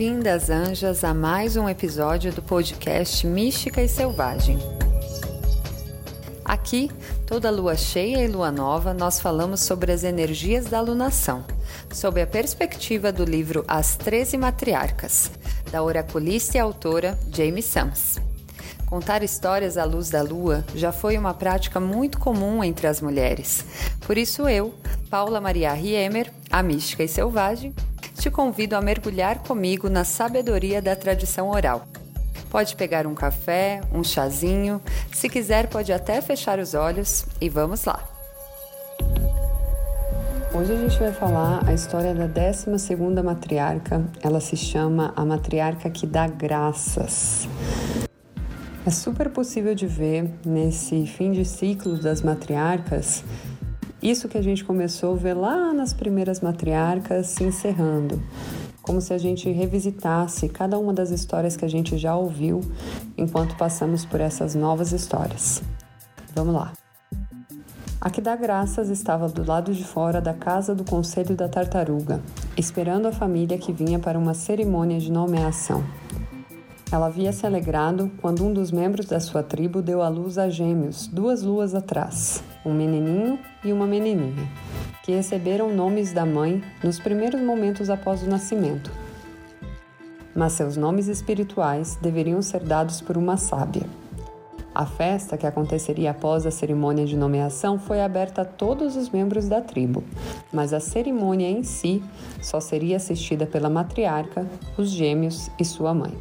Bem-vindas, anjas, a mais um episódio do podcast Mística e Selvagem. Aqui, toda lua cheia e lua nova, nós falamos sobre as energias da alunação, sob a perspectiva do livro As Treze Matriarcas, da oraculista e autora Jamie Sams. Contar histórias à luz da lua já foi uma prática muito comum entre as mulheres. Por isso eu, Paula Maria Riemer, a mística e selvagem, te convido a mergulhar comigo na sabedoria da tradição oral. Pode pegar um café, um chazinho, se quiser pode até fechar os olhos e vamos lá. Hoje a gente vai falar a história da 12 matriarca. Ela se chama a matriarca que dá graças. É super possível de ver nesse fim de ciclo das matriarcas isso que a gente começou a ver lá nas primeiras matriarcas se encerrando, como se a gente revisitasse cada uma das histórias que a gente já ouviu enquanto passamos por essas novas histórias. Vamos lá. A que dá graças estava do lado de fora da casa do Conselho da Tartaruga, esperando a família que vinha para uma cerimônia de nomeação. Ela havia se alegrado quando um dos membros da sua tribo deu à luz a gêmeos, duas luas atrás, um menininho e uma menininha, que receberam nomes da mãe nos primeiros momentos após o nascimento. Mas seus nomes espirituais deveriam ser dados por uma sábia. A festa, que aconteceria após a cerimônia de nomeação, foi aberta a todos os membros da tribo, mas a cerimônia em si só seria assistida pela matriarca, os gêmeos e sua mãe.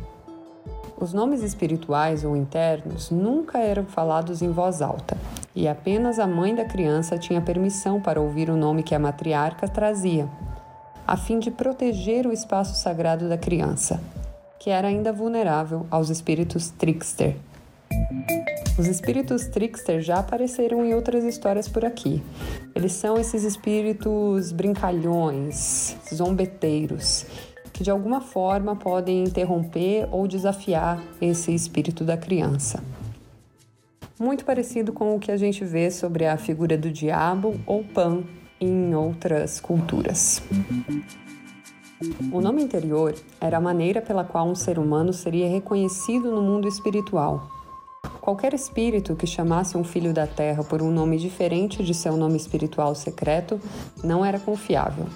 Os nomes espirituais ou internos nunca eram falados em voz alta, e apenas a mãe da criança tinha permissão para ouvir o nome que a matriarca trazia, a fim de proteger o espaço sagrado da criança, que era ainda vulnerável aos espíritos trickster. Os espíritos trickster já apareceram em outras histórias por aqui. Eles são esses espíritos brincalhões, zombeteiros, que de alguma forma podem interromper ou desafiar esse espírito da criança. Muito parecido com o que a gente vê sobre a figura do diabo ou Pan em outras culturas. O nome interior era a maneira pela qual um ser humano seria reconhecido no mundo espiritual. Qualquer espírito que chamasse um filho da terra por um nome diferente de seu nome espiritual secreto não era confiável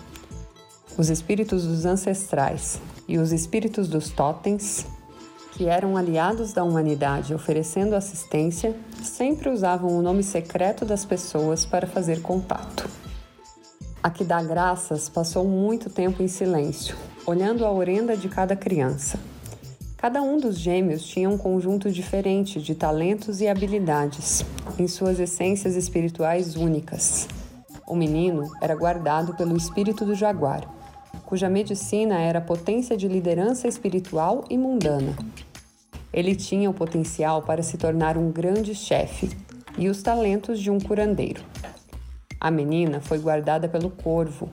os espíritos dos ancestrais e os espíritos dos totens, que eram aliados da humanidade oferecendo assistência, sempre usavam o nome secreto das pessoas para fazer contato. A que dá graças passou muito tempo em silêncio, olhando a orenda de cada criança. Cada um dos gêmeos tinha um conjunto diferente de talentos e habilidades, em suas essências espirituais únicas. O menino era guardado pelo espírito do jaguar, cuja medicina era potência de liderança espiritual e mundana. Ele tinha o potencial para se tornar um grande chefe e os talentos de um curandeiro. A menina foi guardada pelo corvo,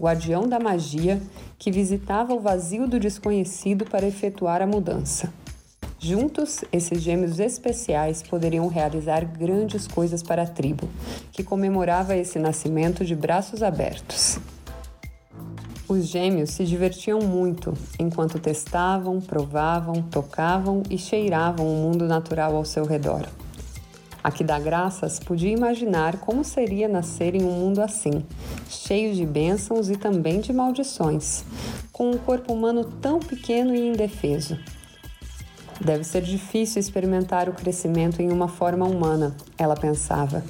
guardião da magia que visitava o vazio do desconhecido para efetuar a mudança. Juntos, esses gêmeos especiais poderiam realizar grandes coisas para a tribo, que comemorava esse nascimento de braços abertos. Os gêmeos se divertiam muito enquanto testavam, provavam, tocavam e cheiravam o mundo natural ao seu redor. A que dá graças podia imaginar como seria nascer em um mundo assim, cheio de bênçãos e também de maldições, com um corpo humano tão pequeno e indefeso. Deve ser difícil experimentar o crescimento em uma forma humana, ela pensava.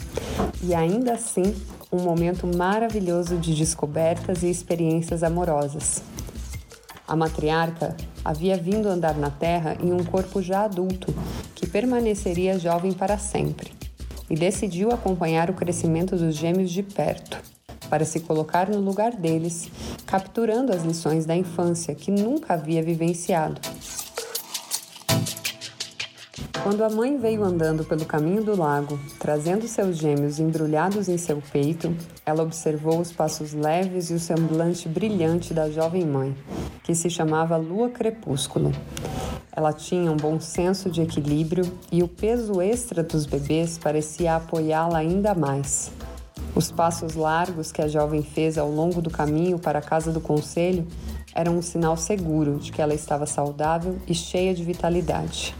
E ainda assim, um momento maravilhoso de descobertas e experiências amorosas. A matriarca havia vindo andar na Terra em um corpo já adulto, que permaneceria jovem para sempre, e decidiu acompanhar o crescimento dos gêmeos de perto, para se colocar no lugar deles, capturando as lições da infância que nunca havia vivenciado. Quando a mãe veio andando pelo caminho do lago, trazendo seus gêmeos embrulhados em seu peito, ela observou os passos leves e o semblante brilhante da jovem mãe, que se chamava Lua Crepúsculo. Ela tinha um bom senso de equilíbrio e o peso extra dos bebês parecia apoiá-la ainda mais. Os passos largos que a jovem fez ao longo do caminho para a casa do conselho era um sinal seguro de que ela estava saudável e cheia de vitalidade.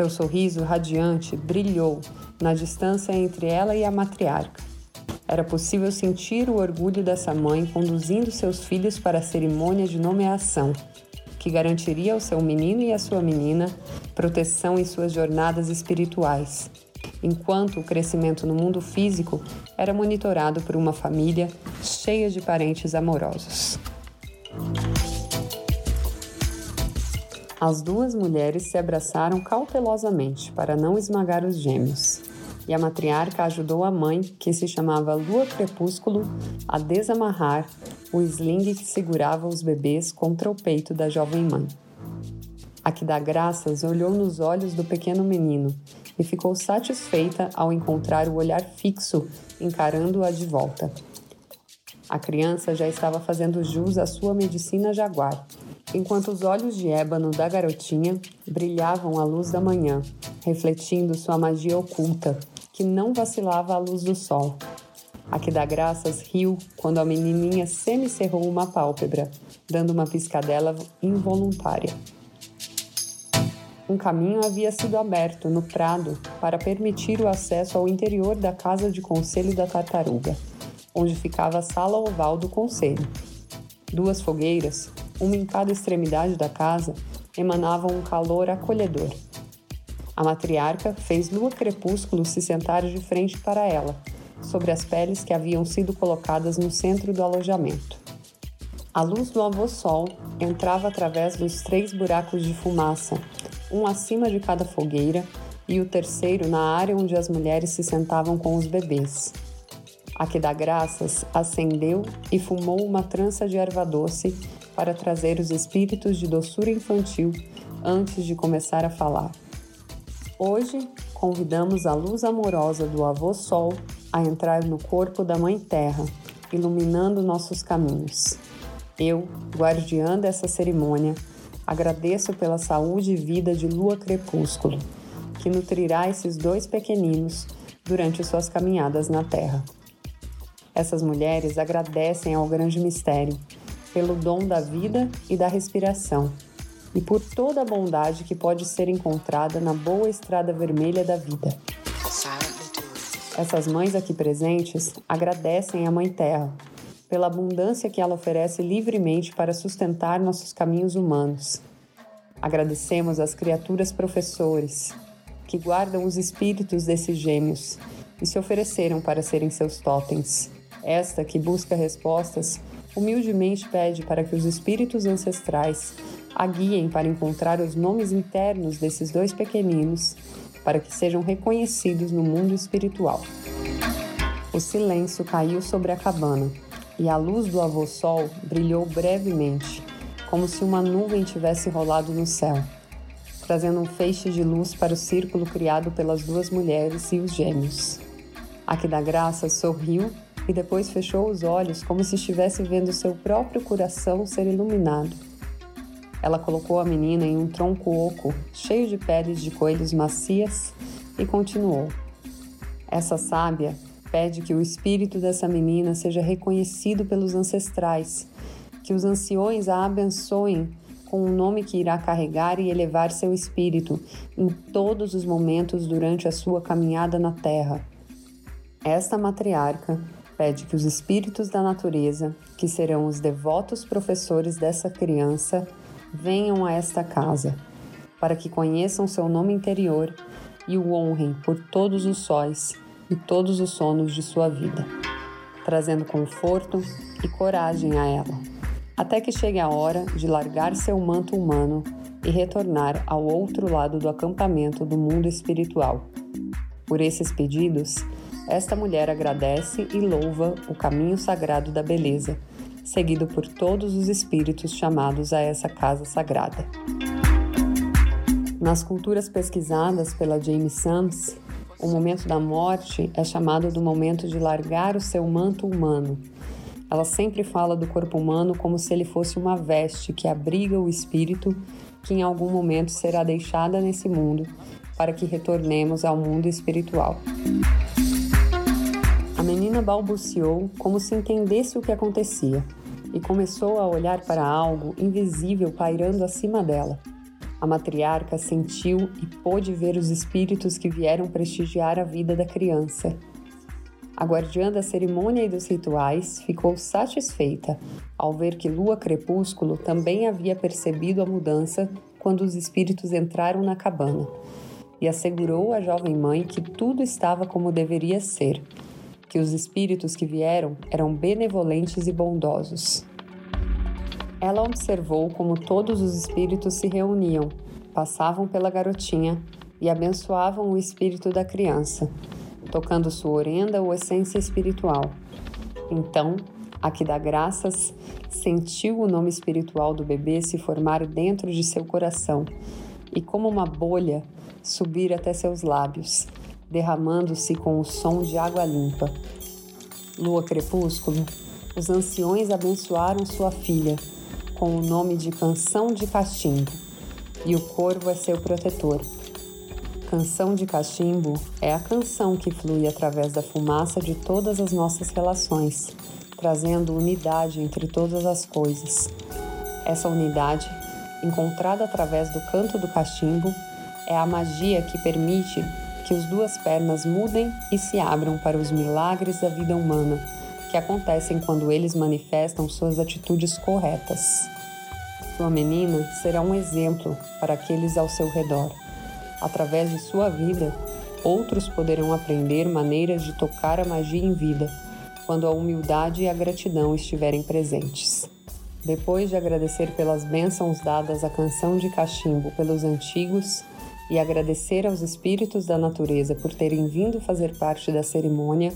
Seu sorriso radiante brilhou na distância entre ela e a matriarca. Era possível sentir o orgulho dessa mãe conduzindo seus filhos para a cerimônia de nomeação, que garantiria ao seu menino e à sua menina proteção em suas jornadas espirituais, enquanto o crescimento no mundo físico era monitorado por uma família cheia de parentes amorosos. As duas mulheres se abraçaram cautelosamente para não esmagar os gêmeos, e a matriarca ajudou a mãe, que se chamava Lua Crepúsculo, a desamarrar o sling que segurava os bebês contra o peito da jovem mãe. A que dá graças olhou nos olhos do pequeno menino e ficou satisfeita ao encontrar o olhar fixo encarando-a de volta. A criança já estava fazendo jus à sua medicina jaguar, enquanto os olhos de ébano da garotinha brilhavam à luz da manhã, refletindo sua magia oculta, que não vacilava à luz do sol. A que dá graças riu quando a menininha semicerrou uma pálpebra, dando uma piscadela involuntária. Um caminho havia sido aberto no prado para permitir o acesso ao interior da casa de conselho da tartaruga, onde ficava a sala oval do conselho. Duas fogueiras, uma em cada extremidade da casa, emanavam um calor acolhedor. A matriarca fez Lua Crepúsculo se sentar de frente para ela, sobre as peles que haviam sido colocadas no centro do alojamento. A luz do avô Sol entrava através dos três buracos de fumaça, um acima de cada fogueira e o terceiro na área onde as mulheres se sentavam com os bebês. A que dá graças acendeu e fumou uma trança de erva doce para trazer os espíritos de doçura infantil antes de começar a falar. Hoje, convidamos a luz amorosa do avô Sol a entrar no corpo da Mãe Terra, iluminando nossos caminhos. Eu, guardiã dessa cerimônia, agradeço pela saúde e vida de Lua Crepúsculo, que nutrirá esses dois pequeninos durante suas caminhadas na Terra. Essas mulheres agradecem ao grande mistério pelo dom da vida e da respiração e por toda a bondade que pode ser encontrada na boa estrada vermelha da vida. Essas mães aqui presentes agradecem à Mãe Terra pela abundância que ela oferece livremente para sustentar nossos caminhos humanos. Agradecemos às criaturas professores que guardam os espíritos desses gêmeos e se ofereceram para serem seus totens. Esta que busca respostas humildemente pede para que os espíritos ancestrais a guiem para encontrar os nomes internos desses dois pequeninos, para que sejam reconhecidos no mundo espiritual. O silêncio caiu sobre a cabana e a luz do avô sol brilhou brevemente, como se uma nuvem tivesse rolado no céu, trazendo um feixe de luz para o círculo criado pelas duas mulheres e os gêmeos. A que dá graça sorriu e depois fechou os olhos como se estivesse vendo seu próprio coração ser iluminado. Ela colocou a menina em um tronco oco, cheio de peles de coelhos macias, e continuou: Essa sábia pede que o espírito dessa menina seja reconhecido pelos ancestrais, que os anciões a abençoem com o nome que irá carregar e elevar seu espírito em todos os momentos durante a sua caminhada na terra. Esta matriarca pede que os espíritos da natureza, que serão os devotos professores dessa criança, venham a esta casa, para que conheçam seu nome interior e o honrem por todos os sóis e todos os sonos de sua vida, trazendo conforto e coragem a ela, até que chegue a hora de largar seu manto humano e retornar ao outro lado do acampamento do mundo espiritual. Por esses pedidos, esta mulher agradece e louva o caminho sagrado da beleza, seguido por todos os espíritos chamados a essa casa sagrada. Nas culturas pesquisadas pela James Sams, o momento da morte é chamado do momento de largar o seu manto humano. Ela sempre fala do corpo humano como se ele fosse uma veste que abriga o espírito que em algum momento será deixada nesse mundo para que retornemos ao mundo espiritual. A menina balbuciou como se entendesse o que acontecia, e começou a olhar para algo invisível pairando acima dela. A matriarca sentiu e pôde ver os espíritos que vieram prestigiar a vida da criança. A guardiã da cerimônia e dos rituais ficou satisfeita ao ver que Lua Crepúsculo também havia percebido a mudança quando os espíritos entraram na cabana e assegurou à jovem mãe que tudo estava como deveria ser, que os espíritos que vieram eram benevolentes e bondosos. Ela observou como todos os espíritos se reuniam, passavam pela garotinha e abençoavam o espírito da criança, tocando sua orenda ou essência espiritual. Então, a que dá graças sentiu o nome espiritual do bebê se formar dentro de seu coração e, como uma bolha, subir até seus lábios, derramando-se com o som de água limpa. Lua crepúsculo, os anciões abençoaram sua filha com o nome de Canção de Cachimbo, e o corvo é seu protetor. Canção de cachimbo é a canção que flui através da fumaça de todas as nossas relações, trazendo unidade entre todas as coisas. Essa unidade, encontrada através do canto do cachimbo, é a magia que permite que as duas pernas mudem e se abram para os milagres da vida humana que acontecem quando eles manifestam suas atitudes corretas. Sua menina será um exemplo para aqueles ao seu redor. Através de sua vida, outros poderão aprender maneiras de tocar a magia em vida, quando a humildade e a gratidão estiverem presentes. Depois de agradecer pelas bênçãos dadas à canção de cachimbo pelos antigos e agradecer aos espíritos da natureza por terem vindo fazer parte da cerimônia,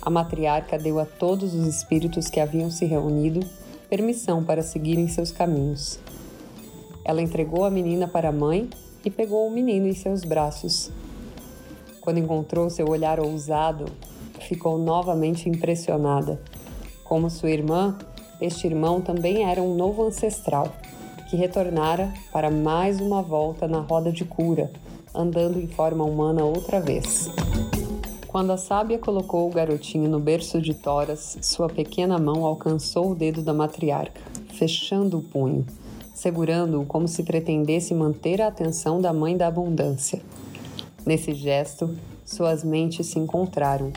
a matriarca deu a todos os espíritos que haviam se reunido permissão para seguirem seus caminhos. Ela entregou a menina para a mãe e pegou o menino em seus braços. Quando encontrou seu olhar ousado, ficou novamente impressionada. Como sua irmã, este irmão também era um novo ancestral, que retornara para mais uma volta na roda de cura, andando em forma humana outra vez. Quando a sábia colocou o garotinho no berço de toras, sua pequena mão alcançou o dedo da matriarca, fechando o punho, segurando-o como se pretendesse manter a atenção da mãe da abundância. Nesse gesto, suas mentes se encontraram,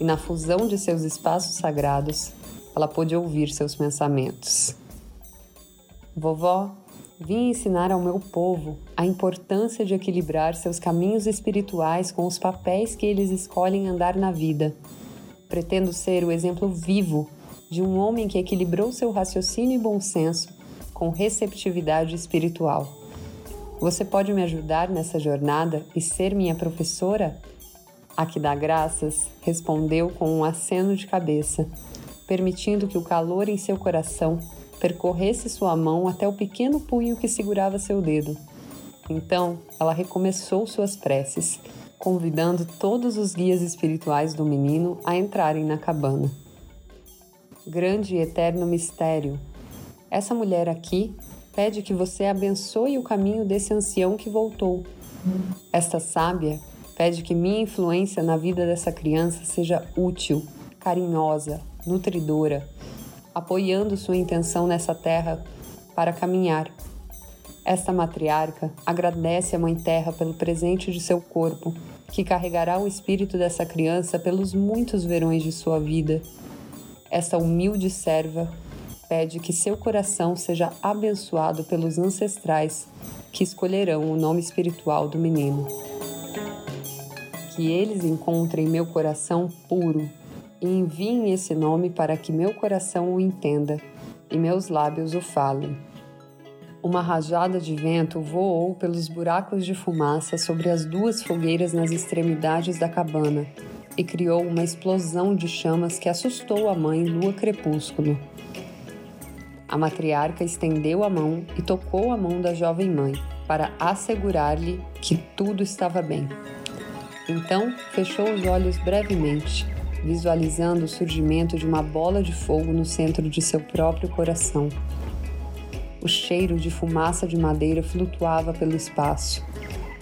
e na fusão de seus espaços sagrados, ela pôde ouvir seus pensamentos. Vovó, Vim ensinar ao meu povo a importância de equilibrar seus caminhos espirituais com os papéis que eles escolhem andar na vida. Pretendo ser o exemplo vivo de um homem que equilibrou seu raciocínio e bom senso com receptividade espiritual. Você pode me ajudar nessa jornada e ser minha professora? A que dá graças respondeu com um aceno de cabeça, permitindo que o calor em seu coração percorresse sua mão até o pequeno punho que segurava seu dedo. Então, ela recomeçou suas preces, convidando todos os guias espirituais do menino a entrarem na cabana. Grande e eterno mistério. Essa mulher aqui pede que você abençoe o caminho desse ancião que voltou. Esta sábia pede que minha influência na vida dessa criança seja útil, carinhosa, nutridora apoiando sua intenção nessa terra para caminhar. Esta matriarca agradece à Mãe Terra pelo presente de seu corpo, que carregará o espírito dessa criança pelos muitos verões de sua vida. Esta humilde serva pede que seu coração seja abençoado pelos ancestrais que escolherão o nome espiritual do menino. Que eles encontrem meu coração puro e enviem esse nome para que meu coração o entenda e meus lábios o falem. Uma rajada de vento voou pelos buracos de fumaça sobre as duas fogueiras nas extremidades da cabana e criou uma explosão de chamas que assustou a mãe Lua Crepúsculo. A matriarca estendeu a mão e tocou a mão da jovem mãe para assegurar-lhe que tudo estava bem. Então fechou os olhos brevemente visualizando o surgimento de uma bola de fogo no centro de seu próprio coração. O cheiro de fumaça de madeira flutuava pelo espaço.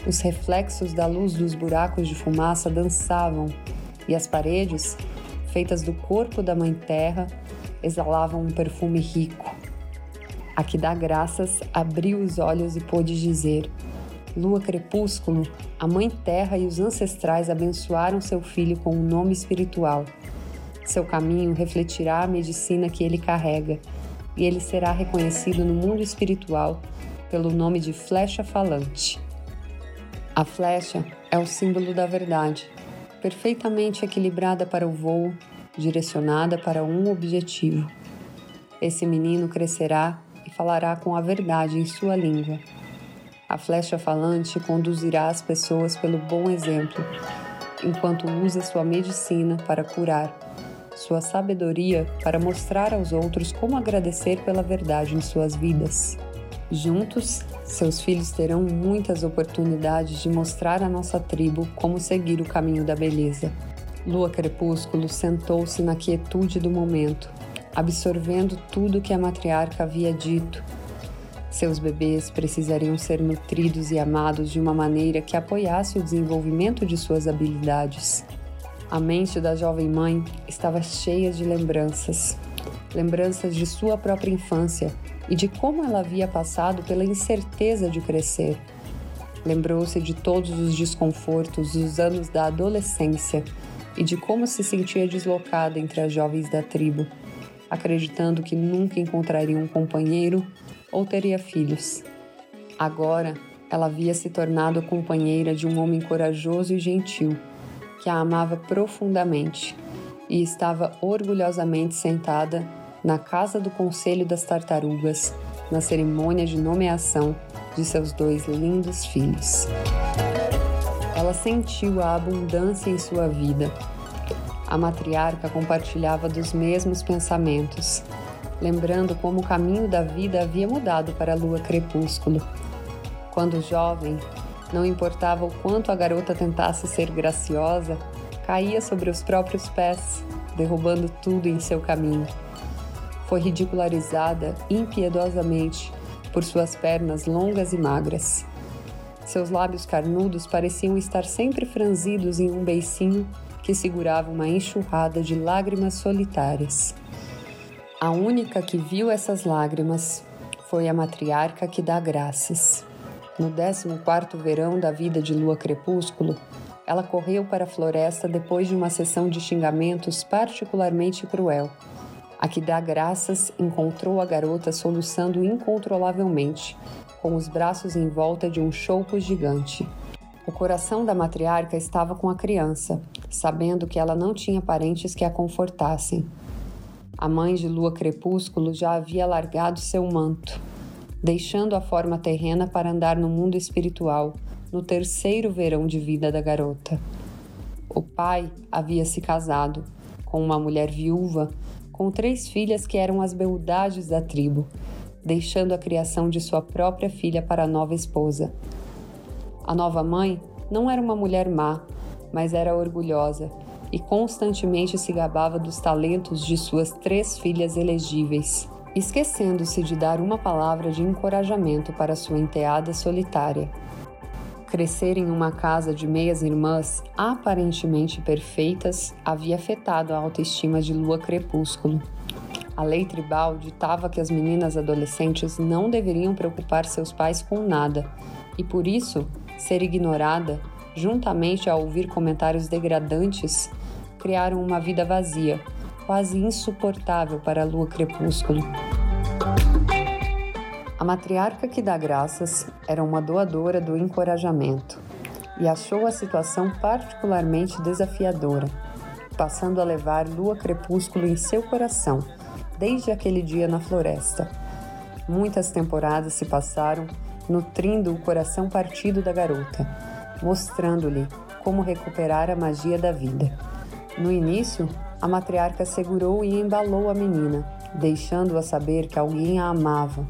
Os reflexos da luz dos buracos de fumaça dançavam e as paredes, feitas do corpo da Mãe Terra, exalavam um perfume rico. A que dá graças abriu os olhos e pôde dizer: Lua crepúsculo, a Mãe Terra e os ancestrais abençoaram seu filho com um nome espiritual. Seu caminho refletirá a medicina que ele carrega, e ele será reconhecido no mundo espiritual pelo nome de flecha falante. A flecha é o símbolo da verdade, perfeitamente equilibrada para o voo, direcionada para um objetivo. Esse menino crescerá e falará com a verdade em sua língua. A flecha falante conduzirá as pessoas pelo bom exemplo, enquanto usa sua medicina para curar, sua sabedoria para mostrar aos outros como agradecer pela verdade em suas vidas. Juntos, seus filhos terão muitas oportunidades de mostrar à nossa tribo como seguir o caminho da beleza. Lua Crepúsculo sentou-se na quietude do momento, absorvendo tudo que a matriarca havia dito. Seus bebês precisariam ser nutridos e amados de uma maneira que apoiasse o desenvolvimento de suas habilidades. A mente da jovem mãe estava cheia de lembranças, lembranças de sua própria infância e de como ela havia passado pela incerteza de crescer. Lembrou-se de todos os desconfortos dos anos da adolescência e de como se sentia deslocada entre as jovens da tribo, acreditando que nunca encontraria um companheiro ou teria filhos. Agora, ela havia se tornado companheira de um homem corajoso e gentil, que a amava profundamente e estava orgulhosamente sentada na casa do Conselho das Tartarugas, na cerimônia de nomeação de seus dois lindos filhos. Ela sentiu a abundância em sua vida. A matriarca compartilhava dos mesmos pensamentos, lembrando como o caminho da vida havia mudado para a lua crepúsculo. Quando jovem, não importava o quanto a garota tentasse ser graciosa, caía sobre os próprios pés, derrubando tudo em seu caminho foi ridicularizada impiedosamente por suas pernas longas e magras. Seus lábios carnudos pareciam estar sempre franzidos em um beicinho que segurava uma enxurrada de lágrimas solitárias. A única que viu essas lágrimas foi a matriarca que dá graças. No 14º verão da vida de Lua Crepúsculo, ela correu para a floresta depois de uma sessão de xingamentos particularmente cruel. A que dá graças encontrou a garota soluçando incontrolavelmente, com os braços em volta de um choupo gigante. O coração da matriarca estava com a criança, sabendo que ela não tinha parentes que a confortassem. A mãe de lua crepúsculo já havia largado seu manto, deixando a forma terrena para andar no mundo espiritual, no terceiro verão de vida da garota. O pai havia se casado com uma mulher viúva com três filhas que eram as beldades da tribo, deixando a criação de sua própria filha para a nova esposa. A nova mãe não era uma mulher má, mas era orgulhosa e constantemente se gabava dos talentos de suas três filhas elegíveis, esquecendo-se de dar uma palavra de encorajamento para sua enteada solitária. Crescer em uma casa de meias irmãs aparentemente perfeitas havia afetado a autoestima de Lua Crepúsculo. A lei tribal ditava que as meninas adolescentes não deveriam preocupar seus pais com nada e, por isso, ser ignorada, juntamente a ouvir comentários degradantes, criaram uma vida vazia, quase insuportável para a lua crepúsculo. A matriarca que dá graças era uma doadora do encorajamento e achou a situação particularmente desafiadora, passando a levar lua crepúsculo em seu coração desde aquele dia na floresta. Muitas temporadas se passaram nutrindo o coração partido da garota, mostrando-lhe como recuperar a magia da vida. No início, a matriarca segurou e embalou a menina, deixando-a saber que alguém a amava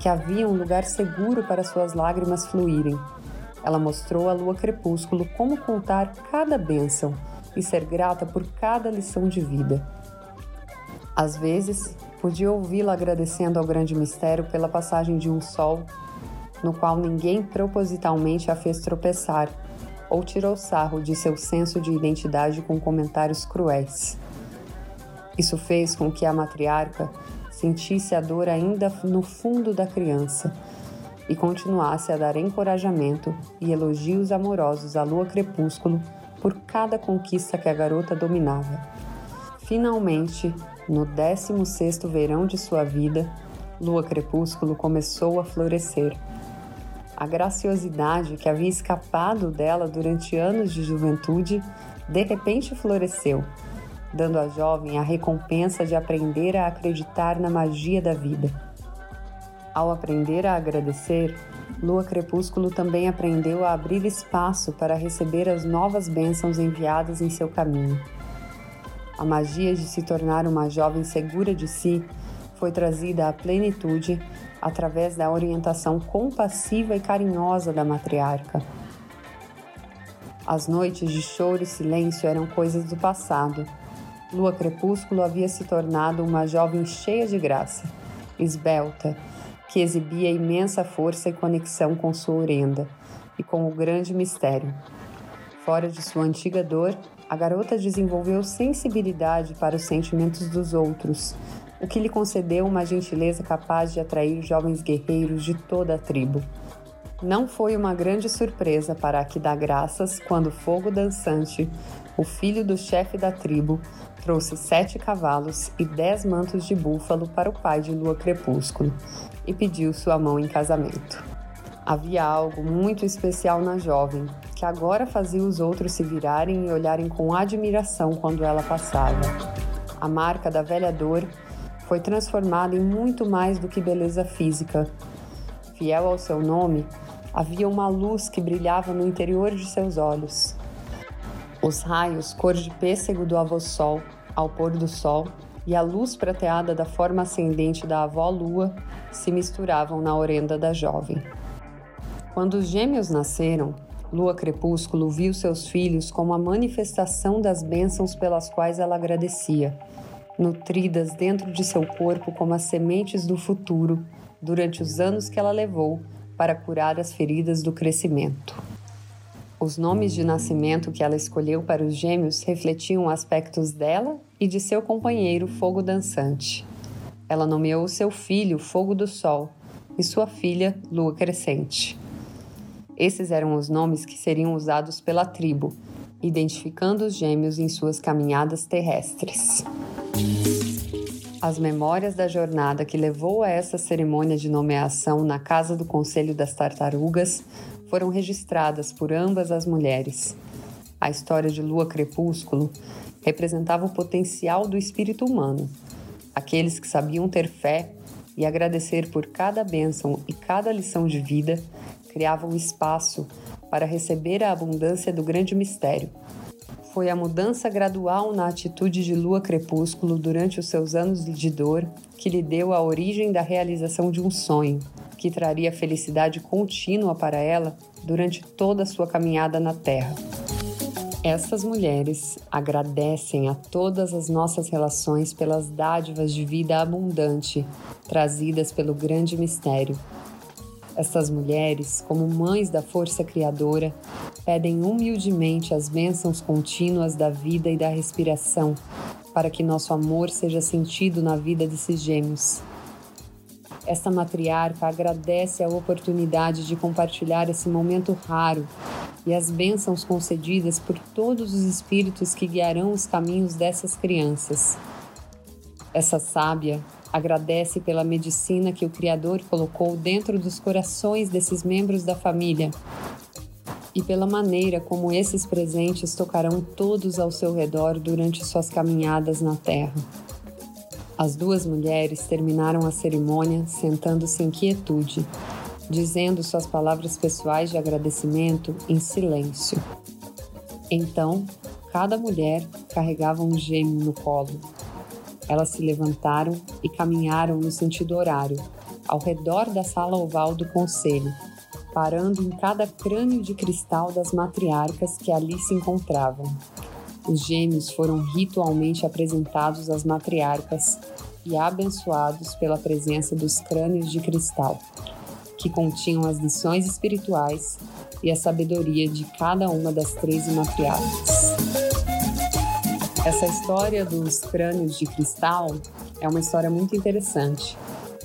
que havia um lugar seguro para suas lágrimas fluírem. Ela mostrou à lua crepúsculo como contar cada bênção e ser grata por cada lição de vida. Às vezes, podia ouvi-la agradecendo ao grande mistério pela passagem de um sol, no qual ninguém propositalmente a fez tropeçar ou tirou sarro de seu senso de identidade com comentários cruéis. Isso fez com que a matriarca sentisse a dor ainda no fundo da criança e continuasse a dar encorajamento e elogios amorosos à lua crepúsculo por cada conquista que a garota dominava. Finalmente, no 16º verão de sua vida, Lua Crepúsculo começou a florescer. A graciosidade que havia escapado dela durante anos de juventude de repente floresceu, dando à jovem a recompensa de aprender a acreditar na magia da vida. Ao aprender a agradecer, Lua Crepúsculo também aprendeu a abrir espaço para receber as novas bênçãos enviadas em seu caminho. A magia de se tornar uma jovem segura de si foi trazida à plenitude através da orientação compassiva e carinhosa da matriarca. As noites de choro e silêncio eram coisas do passado. Lua Crepúsculo havia se tornado uma jovem cheia de graça, esbelta, que exibia imensa força e conexão com sua orenda e com o grande mistério. Fora de sua antiga dor, a garota desenvolveu sensibilidade para os sentimentos dos outros, o que lhe concedeu uma gentileza capaz de atrair jovens guerreiros de toda a tribo. Não foi uma grande surpresa para que dá graças quando Fogo Dançante, o filho do chefe da tribo, trouxe sete cavalos e dez mantos de búfalo para o pai de Lua Crepúsculo, e pediu sua mão em casamento. Havia algo muito especial na jovem, que agora fazia os outros se virarem e olharem com admiração quando ela passava. A marca da velha dor foi transformada em muito mais do que beleza física. Fiel ao seu nome, havia uma luz que brilhava no interior de seus olhos. Os raios cor de pêssego do avô sol ao pôr do sol e a luz prateada da forma ascendente da avó lua se misturavam na orenda da jovem. Quando os gêmeos nasceram, Lua Crepúsculo viu seus filhos como a manifestação das bênçãos pelas quais ela agradecia, nutridas dentro de seu corpo como as sementes do futuro durante os anos que ela levou para curar as feridas do crescimento. Os nomes de nascimento que ela escolheu para os gêmeos refletiam aspectos dela e de seu companheiro Fogo Dançante. Ela nomeou seu filho Fogo do Sol e sua filha Lua Crescente. Esses eram os nomes que seriam usados pela tribo, identificando os gêmeos em suas caminhadas terrestres. As memórias da jornada que levou a essa cerimônia de nomeação na Casa do Conselho das Tartarugas foram registradas por ambas as mulheres. A história de Lua Crepúsculo representava o potencial do espírito humano, aqueles que sabiam ter fé e agradecer por cada bênção e cada lição de vida criavam espaço para receber a abundância do grande mistério. Foi a mudança gradual na atitude de Lua Crepúsculo durante os seus anos de dor que lhe deu a origem da realização de um sonho, que traria felicidade contínua para ela durante toda a sua caminhada na Terra. Essas mulheres agradecem a todas as nossas relações pelas dádivas de vida abundante trazidas pelo grande mistério. Essas mulheres, como mães da força criadora, pedem humildemente as bênçãos contínuas da vida e da respiração para que nosso amor seja sentido na vida desses gêmeos. Esta matriarca agradece a oportunidade de compartilhar esse momento raro e as bênçãos concedidas por todos os espíritos que guiarão os caminhos dessas crianças. Essa sábia agradece pela medicina que o Criador colocou dentro dos corações desses membros da família e pela maneira como esses presentes tocarão todos ao seu redor durante suas caminhadas na Terra. As duas mulheres terminaram a cerimônia sentando-se em quietude, dizendo suas palavras pessoais de agradecimento em silêncio. Então, cada mulher carregava um gêmeo no colo. Elas se levantaram e caminharam no sentido horário, ao redor da sala oval do conselho, parando em cada crânio de cristal das matriarcas que ali se encontravam. Os gêmeos foram ritualmente apresentados às matriarcas e abençoados pela presença dos crânios de cristal, que continham as lições espirituais e a sabedoria de cada uma das treze matriarcas. Essa história dos crânios de cristal é uma história muito interessante.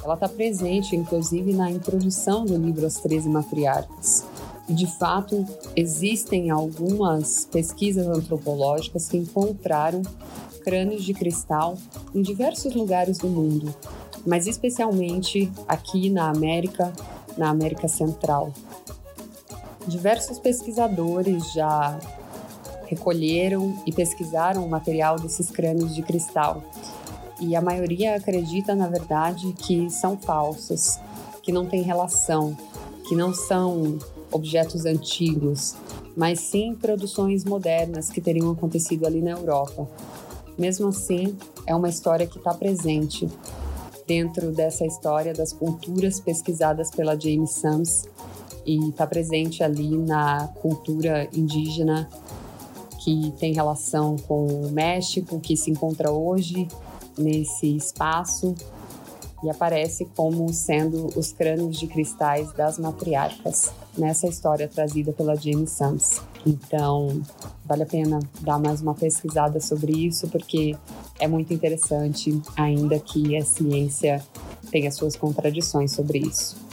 Ela está presente, inclusive, na introdução do livro As Treze Matriarcas. De fato, existem algumas pesquisas antropológicas que encontraram crânios de cristal em diversos lugares do mundo, mas especialmente aqui na América, na América Central. Diversos pesquisadores já recolheram e pesquisaram o material desses crânios de cristal. E a maioria acredita, na verdade, que são falsos, que não têm relação, que não são objetos antigos, mas sim produções modernas que teriam acontecido ali na Europa. Mesmo assim, é uma história que está presente dentro dessa história das culturas pesquisadas pela James Sams e está presente ali na cultura indígena que tem relação com o México, que se encontra hoje nesse espaço e aparece como sendo os crânios de cristais das matriarcas nessa história trazida pela Jamie Sams. Então, vale a pena dar mais uma pesquisada sobre isso porque é muito interessante, ainda que a ciência tenha suas contradições sobre isso.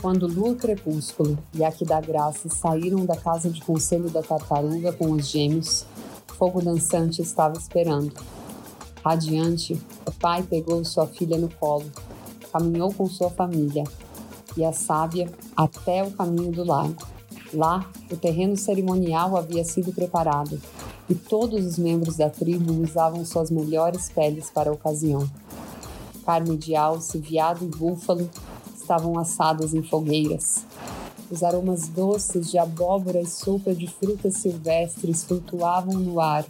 Quando Lua Crepúsculo e Aquida Graça saíram da casa de conselho da tartaruga com os gêmeos, Fogo Dançante estava esperando. Radiante, o pai pegou sua filha no colo, caminhou com sua família e a sábia até o caminho do lago. Lá, o terreno cerimonial havia sido preparado e todos os membros da tribo usavam suas melhores peles para a ocasião. Carne de alce, viado e búfalo estavam assadas em fogueiras. Os aromas doces de abóbora e sopa de frutas silvestres flutuavam no ar.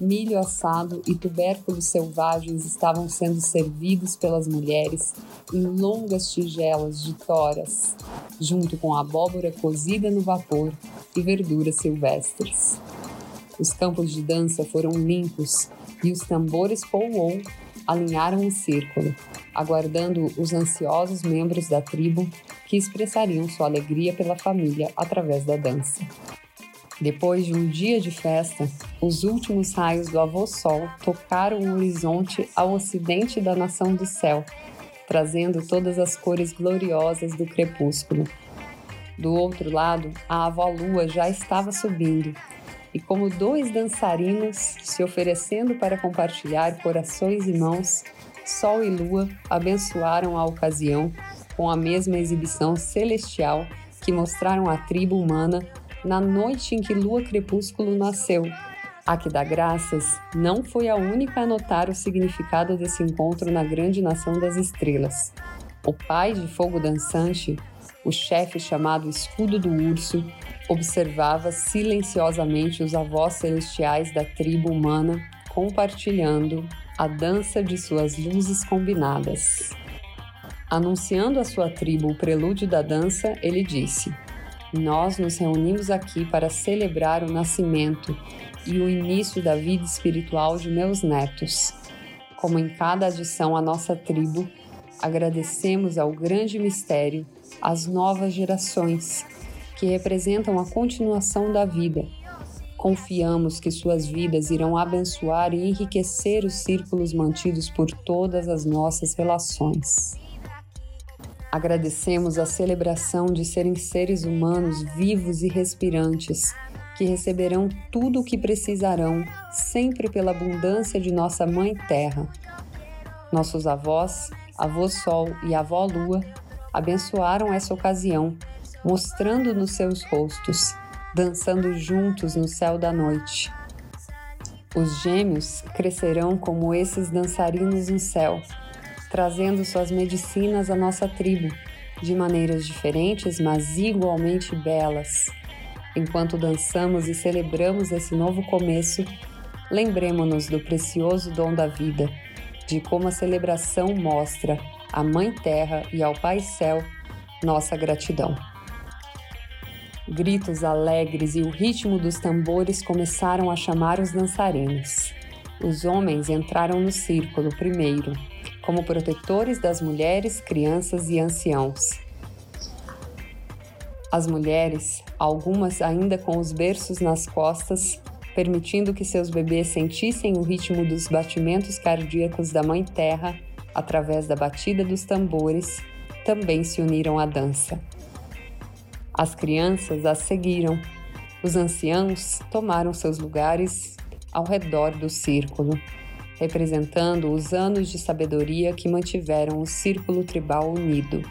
Milho assado e tubérculos selvagens estavam sendo servidos pelas mulheres em longas tigelas de toras, junto com abóbora cozida no vapor e verduras silvestres. Os campos de dança foram limpos e os tambores pou alinharam um círculo, aguardando os ansiosos membros da tribo que expressariam sua alegria pela família através da dança. Depois de um dia de festa, os últimos raios do avô Sol tocaram o horizonte ao ocidente da nação do céu, trazendo todas as cores gloriosas do crepúsculo. Do outro lado, a avó Lua já estava subindo, e como dois dançarinos se oferecendo para compartilhar corações e mãos, Sol e Lua abençoaram a ocasião com a mesma exibição celestial que mostraram à tribo humana na noite em que Lua Crepúsculo nasceu. A que dá graças não foi a única a notar o significado desse encontro na grande nação das estrelas. O pai de Fogo Dançante, o chefe chamado Escudo do Urso, observava silenciosamente os avós celestiais da tribo humana compartilhando a dança de suas luzes combinadas. Anunciando à sua tribo o prelúdio da dança, ele disse: Nós nos reunimos aqui para celebrar o nascimento e o início da vida espiritual de meus netos. Como em cada adição à nossa tribo, agradecemos ao grande mistério as novas gerações, que representam a continuação da vida Confiamos que suas vidas irão abençoar e enriquecer os círculos mantidos por todas as nossas relações. Agradecemos a celebração de serem seres humanos vivos e respirantes, que receberão tudo o que precisarão, sempre pela abundância de nossa Mãe Terra. Nossos avós, avô Sol e avó Lua, abençoaram essa ocasião, mostrando nos seus rostos dançando juntos no céu da noite. Os gêmeos crescerão como esses dançarinos no céu, trazendo suas medicinas à nossa tribo, de maneiras diferentes, mas igualmente belas. Enquanto dançamos e celebramos esse novo começo, lembremos-nos do precioso dom da vida, de como a celebração mostra à Mãe Terra e ao Pai Céu nossa gratidão. Gritos alegres e o ritmo dos tambores começaram a chamar os dançarinos. Os homens entraram no círculo primeiro, como protetores das mulheres, crianças e anciãos. As mulheres, algumas ainda com os berços nas costas, permitindo que seus bebês sentissem o ritmo dos batimentos cardíacos da Mãe Terra através da batida dos tambores, também se uniram à dança. As crianças as seguiram. Os anciãos tomaram seus lugares ao redor do círculo, representando os anos de sabedoria que mantiveram o círculo tribal unido,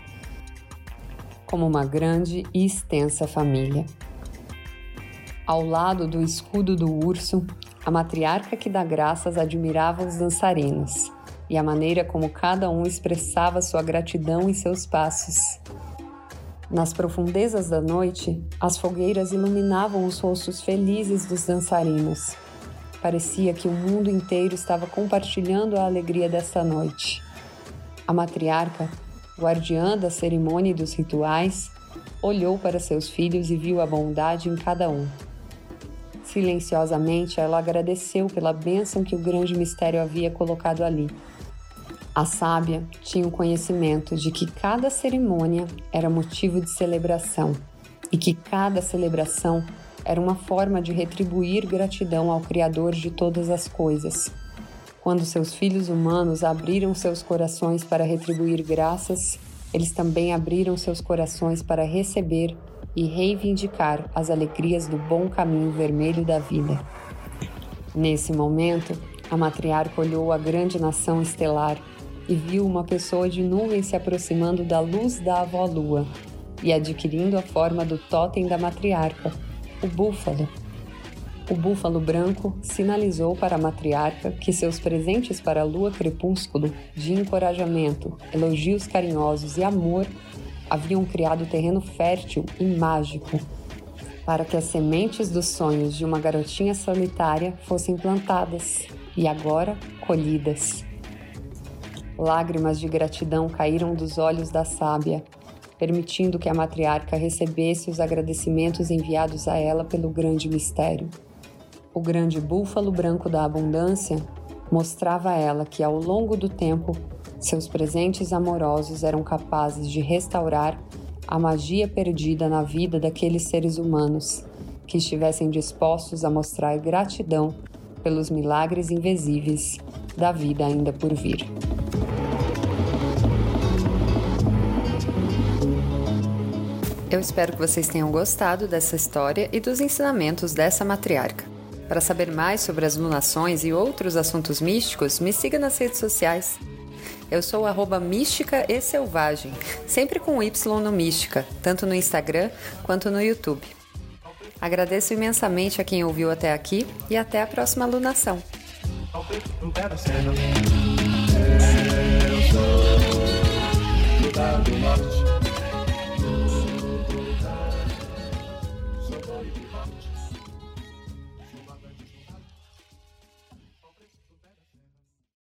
como uma grande e extensa família. Ao lado do escudo do urso, a matriarca que dá graças admirava os dançarinos e a maneira como cada um expressava sua gratidão em seus passos. Nas profundezas da noite, as fogueiras iluminavam os rostos felizes dos dançarinos. Parecia que o mundo inteiro estava compartilhando a alegria desta noite. A matriarca, guardiã da cerimônia e dos rituais, olhou para seus filhos e viu a bondade em cada um. Silenciosamente, ela agradeceu pela bênção que o grande mistério havia colocado ali. A sábia tinha o conhecimento de que cada cerimônia era motivo de celebração e que cada celebração era uma forma de retribuir gratidão ao Criador de todas as coisas. Quando seus filhos humanos abriram seus corações para retribuir graças, eles também abriram seus corações para receber e reivindicar as alegrias do bom caminho vermelho da vida. Nesse momento, a matriarca olhou a grande nação estelar e viu uma pessoa de nuvem se aproximando da luz da avó-lua e adquirindo a forma do totem da matriarca, o búfalo. O búfalo branco sinalizou para a matriarca que seus presentes para a lua crepúsculo, de encorajamento, elogios carinhosos e amor, haviam criado terreno fértil e mágico para que as sementes dos sonhos de uma garotinha solitária fossem plantadas e agora colhidas. Lágrimas de gratidão caíram dos olhos da sábia, permitindo que a matriarca recebesse os agradecimentos enviados a ela pelo grande mistério. O grande búfalo branco da abundância mostrava a ela que, ao longo do tempo, seus presentes amorosos eram capazes de restaurar a magia perdida na vida daqueles seres humanos que estivessem dispostos a mostrar gratidão pelos milagres invisíveis da vida ainda por vir. Eu espero que vocês tenham gostado dessa história e dos ensinamentos dessa matriarca. Para saber mais sobre as lunações e outros assuntos místicos, me siga nas redes sociais. Eu sou arroba mística e selvagem, sempre com Y no mística, tanto no Instagram quanto no YouTube. Agradeço imensamente a quem ouviu até aqui e até a próxima lunação. Eu sou